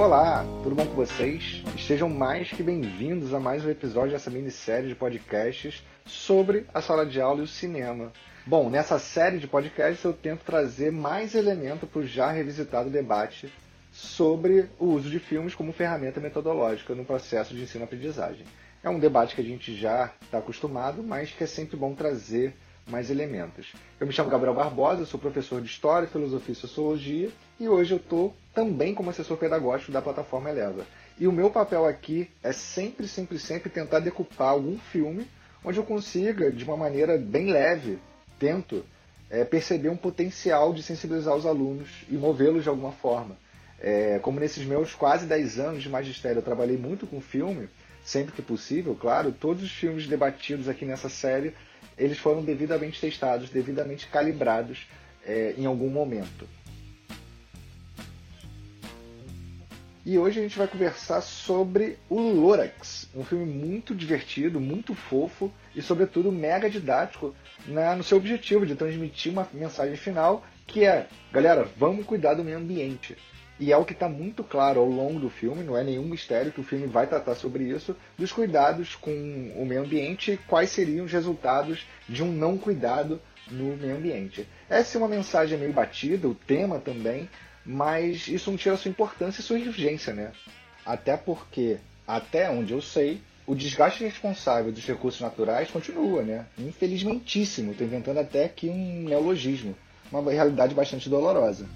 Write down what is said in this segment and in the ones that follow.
Olá, tudo bom com vocês? Estejam mais que bem-vindos a mais um episódio dessa minissérie de podcasts sobre a sala de aula e o cinema. Bom, nessa série de podcasts eu tento trazer mais elemento para o já revisitado debate sobre o uso de filmes como ferramenta metodológica no processo de ensino-aprendizagem. É um debate que a gente já está acostumado, mas que é sempre bom trazer mais elementos. Eu me chamo Gabriel Barbosa, sou professor de História, Filosofia e Sociologia e hoje eu estou também como assessor pedagógico da plataforma Eleva. E o meu papel aqui é sempre, sempre, sempre tentar decupar algum filme onde eu consiga, de uma maneira bem leve, tento é, perceber um potencial de sensibilizar os alunos e movê-los de alguma forma. É, como nesses meus quase 10 anos de magistério eu trabalhei muito com filme, sempre que possível, claro, todos os filmes debatidos aqui nessa série eles foram devidamente testados, devidamente calibrados é, em algum momento. E hoje a gente vai conversar sobre o Lorax, um filme muito divertido, muito fofo e, sobretudo, mega didático na, no seu objetivo de transmitir uma mensagem final que é: galera, vamos cuidar do meio ambiente. E é o que está muito claro ao longo do filme, não é nenhum mistério que o filme vai tratar sobre isso, dos cuidados com o meio ambiente e quais seriam os resultados de um não cuidado no meio ambiente. Essa é uma mensagem meio batida, o tema também, mas isso não tira sua importância e sua urgência, né? Até porque, até onde eu sei, o desgaste responsável dos recursos naturais continua, né? Infelizmentíssimo, estou inventando até aqui um neologismo, uma realidade bastante dolorosa.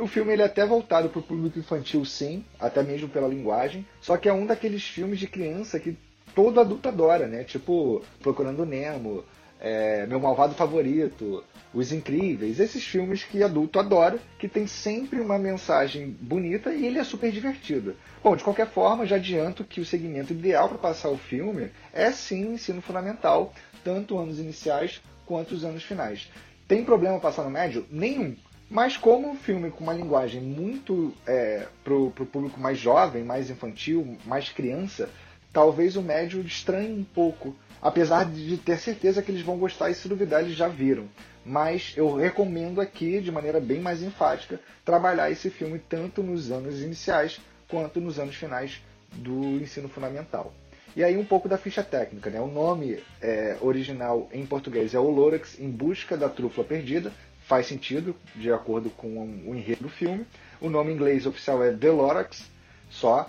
O filme ele é até voltado para o público infantil, sim, até mesmo pela linguagem. Só que é um daqueles filmes de criança que todo adulto adora, né? Tipo Procurando Nemo, é, Meu Malvado Favorito, Os Incríveis. Esses filmes que adulto adora, que tem sempre uma mensagem bonita e ele é super divertido. Bom, de qualquer forma, já adianto que o segmento ideal para passar o filme é sim ensino fundamental, tanto anos iniciais quanto os anos finais. Tem problema passar no médio? Nenhum. Mas como um filme com uma linguagem muito é, pro, pro público mais jovem, mais infantil, mais criança, talvez o médio estranhe um pouco. Apesar de ter certeza que eles vão gostar e se duvidar eles já viram. Mas eu recomendo aqui, de maneira bem mais enfática, trabalhar esse filme tanto nos anos iniciais quanto nos anos finais do ensino fundamental. E aí um pouco da ficha técnica, né? O nome é, original em português é O Lorax em Busca da Trúfula Perdida, faz sentido, de acordo com o enredo do filme. O nome em inglês oficial é The Lorax, só.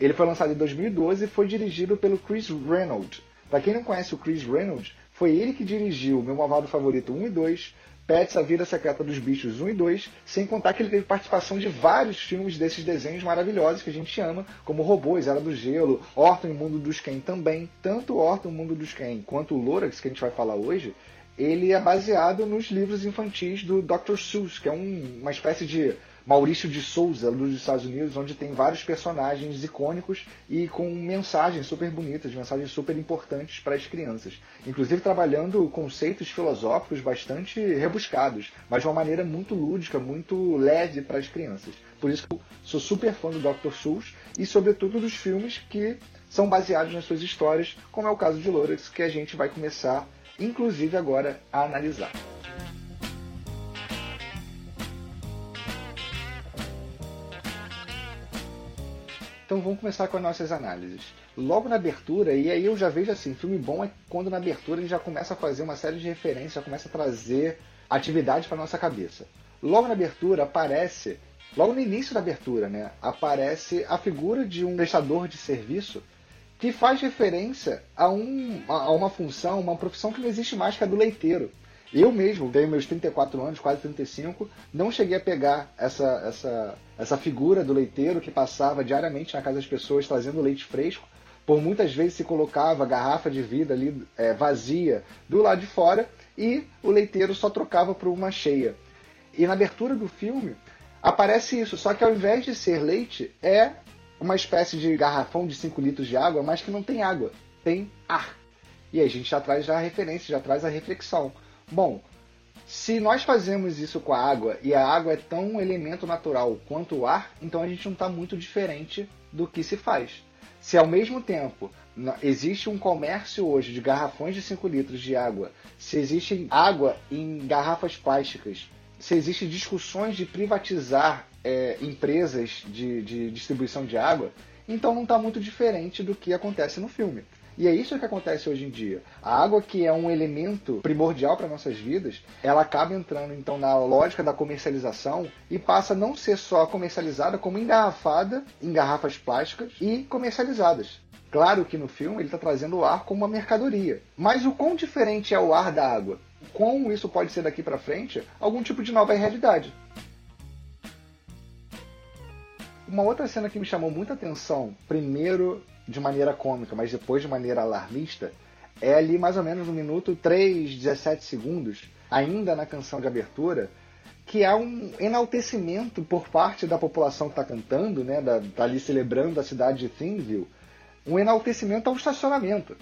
Ele foi lançado em 2012 e foi dirigido pelo Chris Reynolds. Para quem não conhece o Chris Reynolds, foi ele que dirigiu Meu Malvado Favorito 1 e 2, Pets, A Vida Secreta dos Bichos 1 e 2, sem contar que ele teve participação de vários filmes desses desenhos maravilhosos que a gente ama, como Robôs, Era do Gelo, Orton e Mundo dos Ken também. Tanto Orton e Mundo dos Ken quanto o Lorax, que a gente vai falar hoje, ele é baseado nos livros infantis do Dr. Seuss, que é um, uma espécie de Maurício de Souza dos Estados Unidos, onde tem vários personagens icônicos e com mensagens super bonitas, mensagens super importantes para as crianças. Inclusive trabalhando conceitos filosóficos bastante rebuscados, mas de uma maneira muito lúdica, muito leve para as crianças. Por isso que eu sou super fã do Dr. Seuss e, sobretudo, dos filmes que são baseados nas suas histórias, como é o caso de Lorax, que a gente vai começar inclusive agora a analisar. Então vamos começar com as nossas análises. Logo na abertura, e aí eu já vejo assim, filme bom é quando na abertura ele já começa a fazer uma série de referências, já começa a trazer atividade para nossa cabeça. Logo na abertura aparece, logo no início da abertura, né, aparece a figura de um prestador de serviço que faz referência a, um, a uma função, uma profissão que não existe mais, que é a do leiteiro. Eu mesmo, tenho meus 34 anos, quase 35, não cheguei a pegar essa, essa, essa figura do leiteiro que passava diariamente na casa das pessoas trazendo leite fresco. Por muitas vezes se colocava garrafa de vida ali é, vazia do lado de fora e o leiteiro só trocava por uma cheia. E na abertura do filme aparece isso, só que ao invés de ser leite, é uma espécie de garrafão de 5 litros de água, mas que não tem água, tem ar. E a gente já traz já a referência, já traz a reflexão. Bom, se nós fazemos isso com a água e a água é tão um elemento natural quanto o ar, então a gente não está muito diferente do que se faz. Se ao mesmo tempo existe um comércio hoje de garrafões de 5 litros de água, se existe água em garrafas plásticas se existem discussões de privatizar é, empresas de, de distribuição de água, então não está muito diferente do que acontece no filme. E é isso que acontece hoje em dia. A água, que é um elemento primordial para nossas vidas, ela acaba entrando então na lógica da comercialização e passa a não ser só comercializada, como engarrafada em garrafas plásticas e comercializadas. Claro que no filme ele está trazendo o ar como uma mercadoria. Mas o quão diferente é o ar da água? Como isso pode ser daqui para frente algum tipo de nova realidade? Uma outra cena que me chamou muita atenção, primeiro de maneira cômica, mas depois de maneira alarmista, é ali mais ou menos no minuto 3, 17 segundos, ainda na canção de abertura, que há um enaltecimento por parte da população que está cantando, né, da, tá ali celebrando a cidade de Thinville, um enaltecimento ao estacionamento.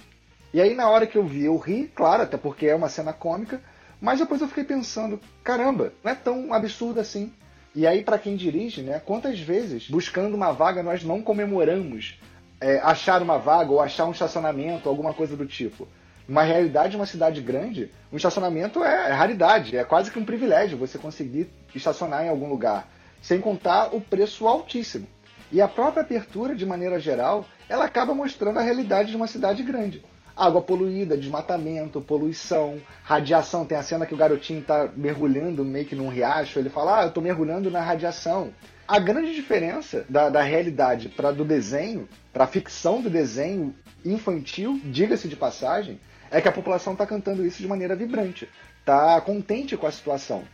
E aí na hora que eu vi, eu ri, claro, até porque é uma cena cômica, mas depois eu fiquei pensando, caramba, não é tão absurdo assim. E aí para quem dirige, né, quantas vezes buscando uma vaga nós não comemoramos é, achar uma vaga ou achar um estacionamento, alguma coisa do tipo. Uma realidade, uma cidade grande, um estacionamento é, é raridade, é quase que um privilégio você conseguir estacionar em algum lugar, sem contar o preço altíssimo. E a própria abertura, de maneira geral, ela acaba mostrando a realidade de uma cidade grande. Água poluída, desmatamento, poluição, radiação. Tem a cena que o garotinho está mergulhando meio que num riacho, ele fala, ah, eu estou mergulhando na radiação. A grande diferença da, da realidade para do desenho, para a ficção do desenho infantil, diga-se de passagem, é que a população está cantando isso de maneira vibrante, está contente com a situação.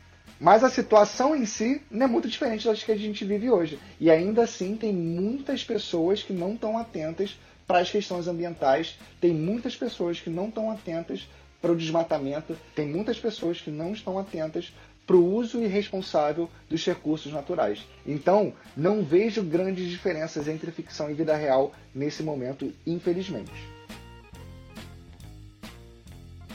Mas a situação em si não é muito diferente das que a gente vive hoje. E ainda assim tem muitas pessoas que não estão atentas para as questões ambientais, tem muitas pessoas que não estão atentas para o desmatamento, tem muitas pessoas que não estão atentas para o uso irresponsável dos recursos naturais. Então, não vejo grandes diferenças entre ficção e vida real nesse momento, infelizmente.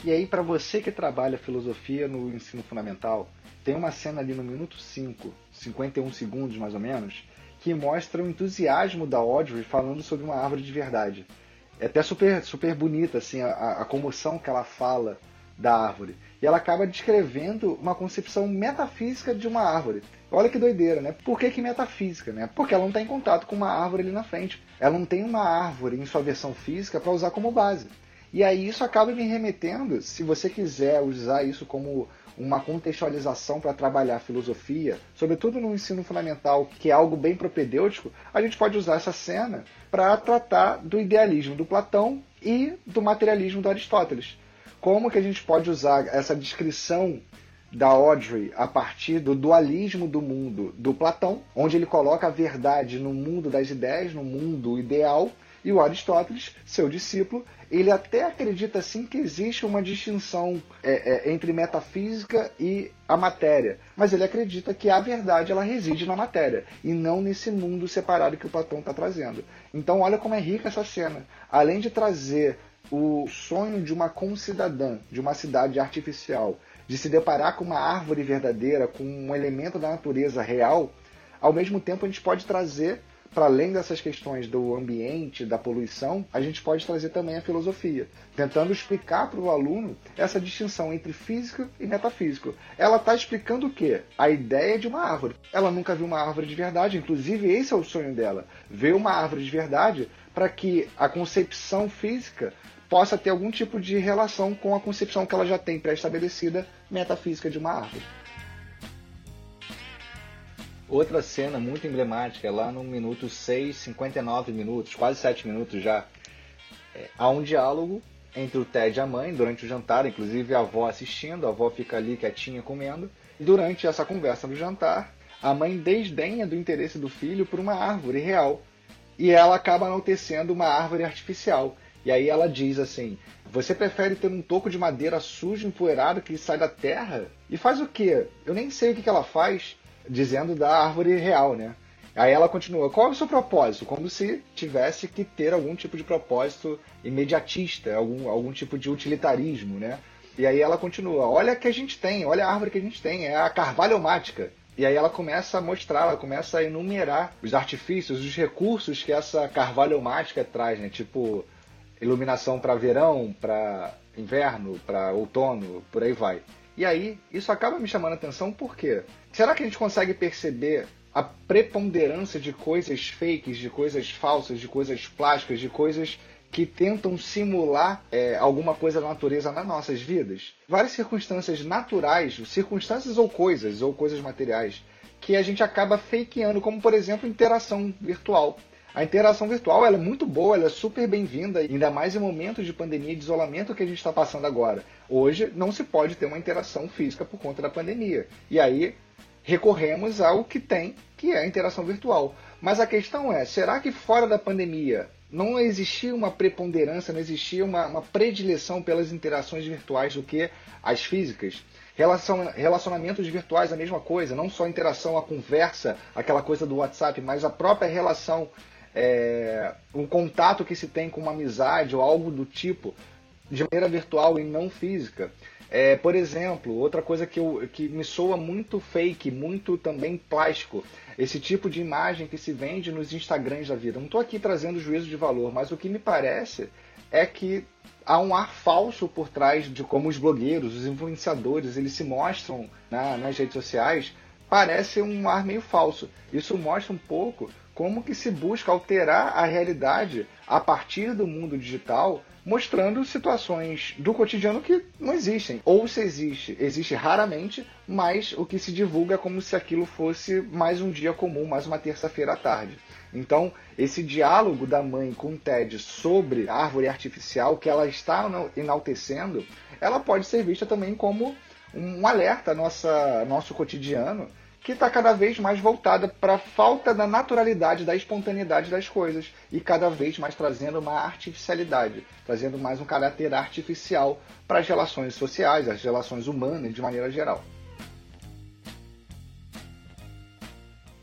E aí, para você que trabalha filosofia no ensino fundamental, tem uma cena ali no minuto 5, 51 segundos mais ou menos, que mostra o entusiasmo da Audrey falando sobre uma árvore de verdade. É até super, super bonita assim, a, a comoção que ela fala da árvore. E ela acaba descrevendo uma concepção metafísica de uma árvore. Olha que doideira, né? Por que, que metafísica, né? Porque ela não está em contato com uma árvore ali na frente. Ela não tem uma árvore em sua versão física para usar como base. E aí isso acaba me remetendo, se você quiser usar isso como uma contextualização para trabalhar filosofia, sobretudo no ensino fundamental, que é algo bem propedêutico, a gente pode usar essa cena para tratar do idealismo do Platão e do materialismo do Aristóteles. Como que a gente pode usar essa descrição da Audrey a partir do dualismo do mundo do Platão, onde ele coloca a verdade no mundo das ideias, no mundo ideal, e o Aristóteles, seu discípulo, ele até acredita assim que existe uma distinção é, é, entre metafísica e a matéria, mas ele acredita que a verdade ela reside na matéria e não nesse mundo separado que o Platão está trazendo. Então olha como é rica essa cena. Além de trazer o sonho de uma concidadã, de uma cidade artificial, de se deparar com uma árvore verdadeira, com um elemento da natureza real, ao mesmo tempo a gente pode trazer, para além dessas questões do ambiente, da poluição, a gente pode trazer também a filosofia, tentando explicar para o aluno essa distinção entre físico e metafísico. Ela está explicando o quê? A ideia de uma árvore. Ela nunca viu uma árvore de verdade, inclusive esse é o sonho dela, ver uma árvore de verdade para que a concepção física possa ter algum tipo de relação com a concepção que ela já tem pré-estabelecida metafísica de uma árvore. Outra cena muito emblemática é lá no minuto 6, 59 minutos, quase 7 minutos já. É, há um diálogo entre o Ted e a mãe durante o jantar, inclusive a avó assistindo, a avó fica ali quietinha comendo. Durante essa conversa no jantar, a mãe desdenha do interesse do filho por uma árvore real e ela acaba enaltecendo uma árvore artificial. E aí ela diz assim: Você prefere ter um toco de madeira sujo, empoeirado que sai da terra? E faz o quê? Eu nem sei o que, que ela faz, dizendo da árvore real, né? Aí ela continua: Qual é o seu propósito? Como se tivesse que ter algum tipo de propósito imediatista, algum, algum tipo de utilitarismo, né? E aí ela continua: Olha que a gente tem, olha a árvore que a gente tem, é a carvalhomática. E aí ela começa a mostrar, ela começa a enumerar os artifícios, os recursos que essa carvalhomática traz, né? Tipo, iluminação para verão, para inverno, para outono, por aí vai. E aí, isso acaba me chamando a atenção por quê? Será que a gente consegue perceber a preponderância de coisas fakes, de coisas falsas, de coisas plásticas, de coisas que tentam simular é, alguma coisa da natureza nas nossas vidas. Várias circunstâncias naturais, circunstâncias ou coisas, ou coisas materiais, que a gente acaba fakeando, como por exemplo interação virtual. A interação virtual é muito boa, ela é super bem-vinda, ainda mais em momentos de pandemia e de isolamento que a gente está passando agora. Hoje não se pode ter uma interação física por conta da pandemia. E aí recorremos ao que tem, que é a interação virtual. Mas a questão é, será que fora da pandemia não existia uma preponderância, não existia uma, uma predileção pelas interações virtuais do que as físicas? Relacion, relacionamentos virtuais, a mesma coisa, não só a interação, a conversa, aquela coisa do WhatsApp, mas a própria relação, é, um contato que se tem com uma amizade ou algo do tipo, de maneira virtual e não física. É, por exemplo, outra coisa que, eu, que me soa muito fake, muito também plástico, esse tipo de imagem que se vende nos Instagrams da vida. Não estou aqui trazendo juízo de valor, mas o que me parece é que há um ar falso por trás de como os blogueiros, os influenciadores, eles se mostram na, nas redes sociais. Parece um ar meio falso. Isso mostra um pouco como que se busca alterar a realidade a partir do mundo digital mostrando situações do cotidiano que não existem. Ou se existe, existe raramente, mas o que se divulga é como se aquilo fosse mais um dia comum, mais uma terça-feira à tarde. Então, esse diálogo da mãe com o Ted sobre a árvore artificial que ela está enaltecendo, ela pode ser vista também como um alerta nossa nosso cotidiano que está cada vez mais voltada para a falta da naturalidade, da espontaneidade das coisas e cada vez mais trazendo uma artificialidade, trazendo mais um caráter artificial para as relações sociais, as relações humanas de maneira geral.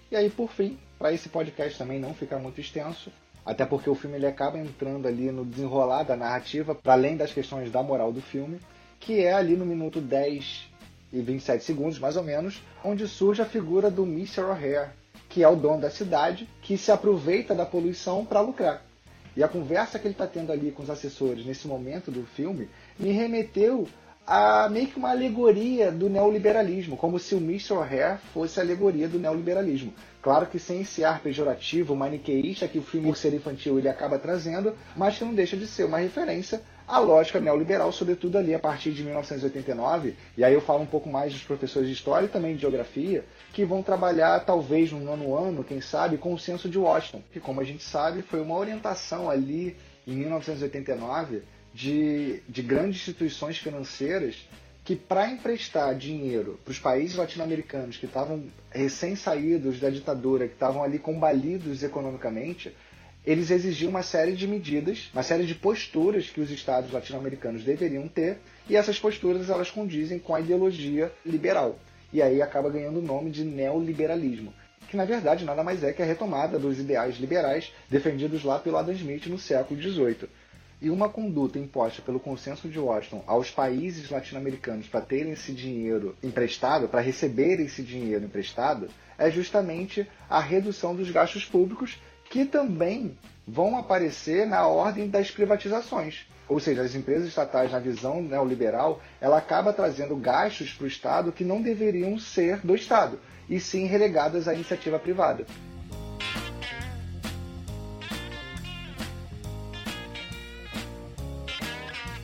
E aí, por fim, para esse podcast também não ficar muito extenso, até porque o filme ele acaba entrando ali no desenrolar da narrativa, para além das questões da moral do filme, que é ali no minuto 10 e 27 segundos, mais ou menos, onde surge a figura do Mr. O'Hare, que é o dono da cidade, que se aproveita da poluição para lucrar. E a conversa que ele está tendo ali com os assessores nesse momento do filme me remeteu a meio que uma alegoria do neoliberalismo, como se o Mr. O'Hare fosse a alegoria do neoliberalismo. Claro que sem esse ar pejorativo, maniqueísta que o filme, por ser infantil, ele acaba trazendo, mas que não deixa de ser uma referência à lógica neoliberal, sobretudo ali a partir de 1989, e aí eu falo um pouco mais dos professores de história e também de geografia, que vão trabalhar talvez no nono ano, quem sabe, com o censo de Washington, que como a gente sabe foi uma orientação ali em 1989 de, de grandes instituições financeiras que para emprestar dinheiro para os países latino-americanos que estavam recém-saídos da ditadura, que estavam ali combalidos economicamente, eles exigiam uma série de medidas, uma série de posturas que os estados latino-americanos deveriam ter, e essas posturas elas condizem com a ideologia liberal. E aí acaba ganhando o nome de neoliberalismo, que na verdade nada mais é que a retomada dos ideais liberais defendidos lá pelo Adam Smith no século XVIII e uma conduta imposta pelo consenso de Washington aos países latino-americanos para terem esse dinheiro emprestado, para receberem esse dinheiro emprestado, é justamente a redução dos gastos públicos que também vão aparecer na ordem das privatizações. Ou seja, as empresas estatais, na visão neoliberal, ela acaba trazendo gastos para o Estado que não deveriam ser do Estado, e sim relegadas à iniciativa privada.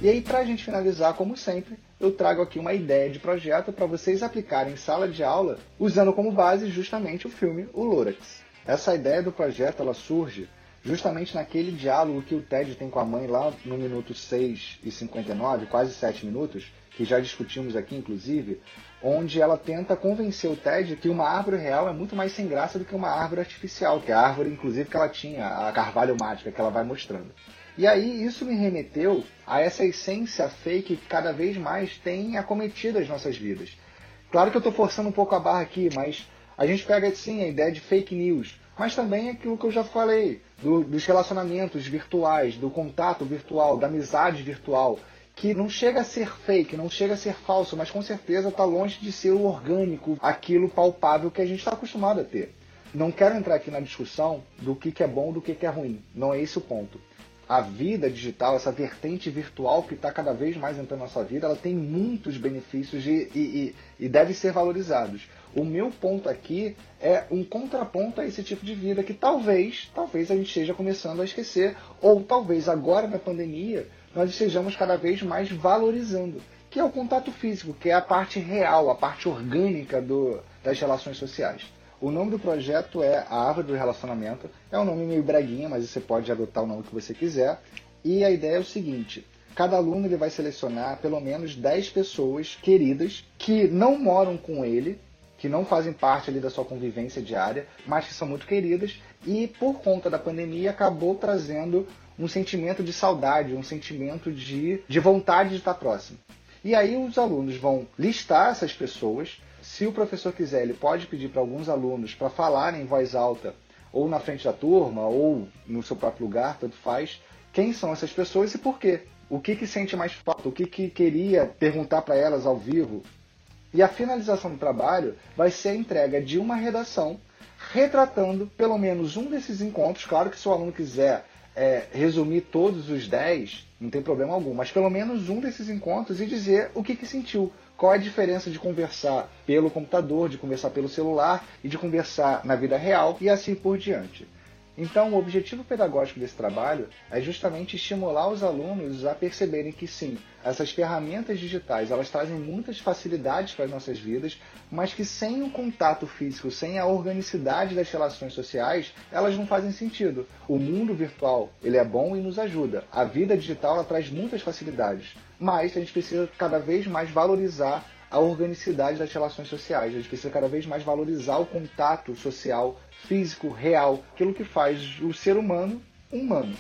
E aí, para a gente finalizar, como sempre, eu trago aqui uma ideia de projeto para vocês aplicarem em sala de aula, usando como base justamente o filme O Lorax. Essa ideia do projeto ela surge justamente naquele diálogo que o Ted tem com a mãe lá no minuto 6 e 59, quase 7 minutos, que já discutimos aqui inclusive, onde ela tenta convencer o Ted que uma árvore real é muito mais sem graça do que uma árvore artificial, que é a árvore inclusive que ela tinha, a carvalho mágica que ela vai mostrando. E aí isso me remeteu a essa essência fake que cada vez mais tem acometido as nossas vidas. Claro que eu estou forçando um pouco a barra aqui, mas a gente pega sim a ideia de fake news, mas também aquilo que eu já falei, do, dos relacionamentos virtuais, do contato virtual, da amizade virtual, que não chega a ser fake, não chega a ser falso, mas com certeza está longe de ser o orgânico, aquilo palpável que a gente está acostumado a ter. Não quero entrar aqui na discussão do que, que é bom do que, que é ruim, não é esse o ponto a vida digital, essa vertente virtual que está cada vez mais entrando na nossa vida, ela tem muitos benefícios e, e, e deve ser valorizados. O meu ponto aqui é um contraponto a esse tipo de vida que talvez, talvez a gente esteja começando a esquecer, ou talvez agora na pandemia nós estejamos cada vez mais valorizando, que é o contato físico, que é a parte real, a parte orgânica do, das relações sociais. O nome do projeto é a Árvore do Relacionamento. É um nome meio breguinha, mas você pode adotar o nome que você quiser. E a ideia é o seguinte: cada aluno ele vai selecionar pelo menos 10 pessoas queridas que não moram com ele, que não fazem parte ali da sua convivência diária, mas que são muito queridas e por conta da pandemia acabou trazendo um sentimento de saudade, um sentimento de, de vontade de estar próximo. E aí os alunos vão listar essas pessoas, se o professor quiser, ele pode pedir para alguns alunos para falarem em voz alta, ou na frente da turma, ou no seu próprio lugar, tanto faz, quem são essas pessoas e por quê. O que, que sente mais falta, o que, que queria perguntar para elas ao vivo. E a finalização do trabalho vai ser a entrega de uma redação retratando pelo menos um desses encontros. Claro que se o aluno quiser é, resumir todos os 10, não tem problema algum, mas pelo menos um desses encontros e dizer o que, que sentiu, qual é a diferença de conversar pelo computador, de conversar pelo celular e de conversar na vida real e assim por diante. Então, o objetivo pedagógico desse trabalho é justamente estimular os alunos a perceberem que sim, essas ferramentas digitais elas trazem muitas facilidades para as nossas vidas, mas que sem o contato físico, sem a organicidade das relações sociais, elas não fazem sentido. O mundo virtual ele é bom e nos ajuda. A vida digital ela traz muitas facilidades, mas a gente precisa cada vez mais valorizar a organicidade das relações sociais. A gente precisa cada vez mais valorizar o contato social, físico, real, aquilo que faz o ser humano humano.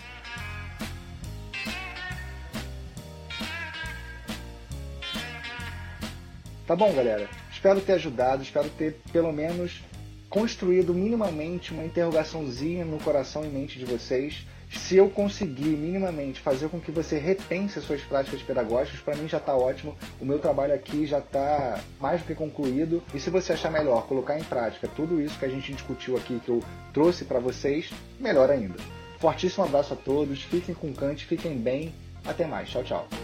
Tá bom, galera? Espero ter ajudado, espero ter pelo menos construído minimamente uma interrogaçãozinha no coração e mente de vocês se eu conseguir minimamente fazer com que você repense as suas práticas pedagógicas, para mim já está ótimo. O meu trabalho aqui já está mais do que concluído. E se você achar melhor colocar em prática tudo isso que a gente discutiu aqui, que eu trouxe para vocês, melhor ainda. Fortíssimo abraço a todos, fiquem com Kant, fiquem bem. Até mais, tchau, tchau.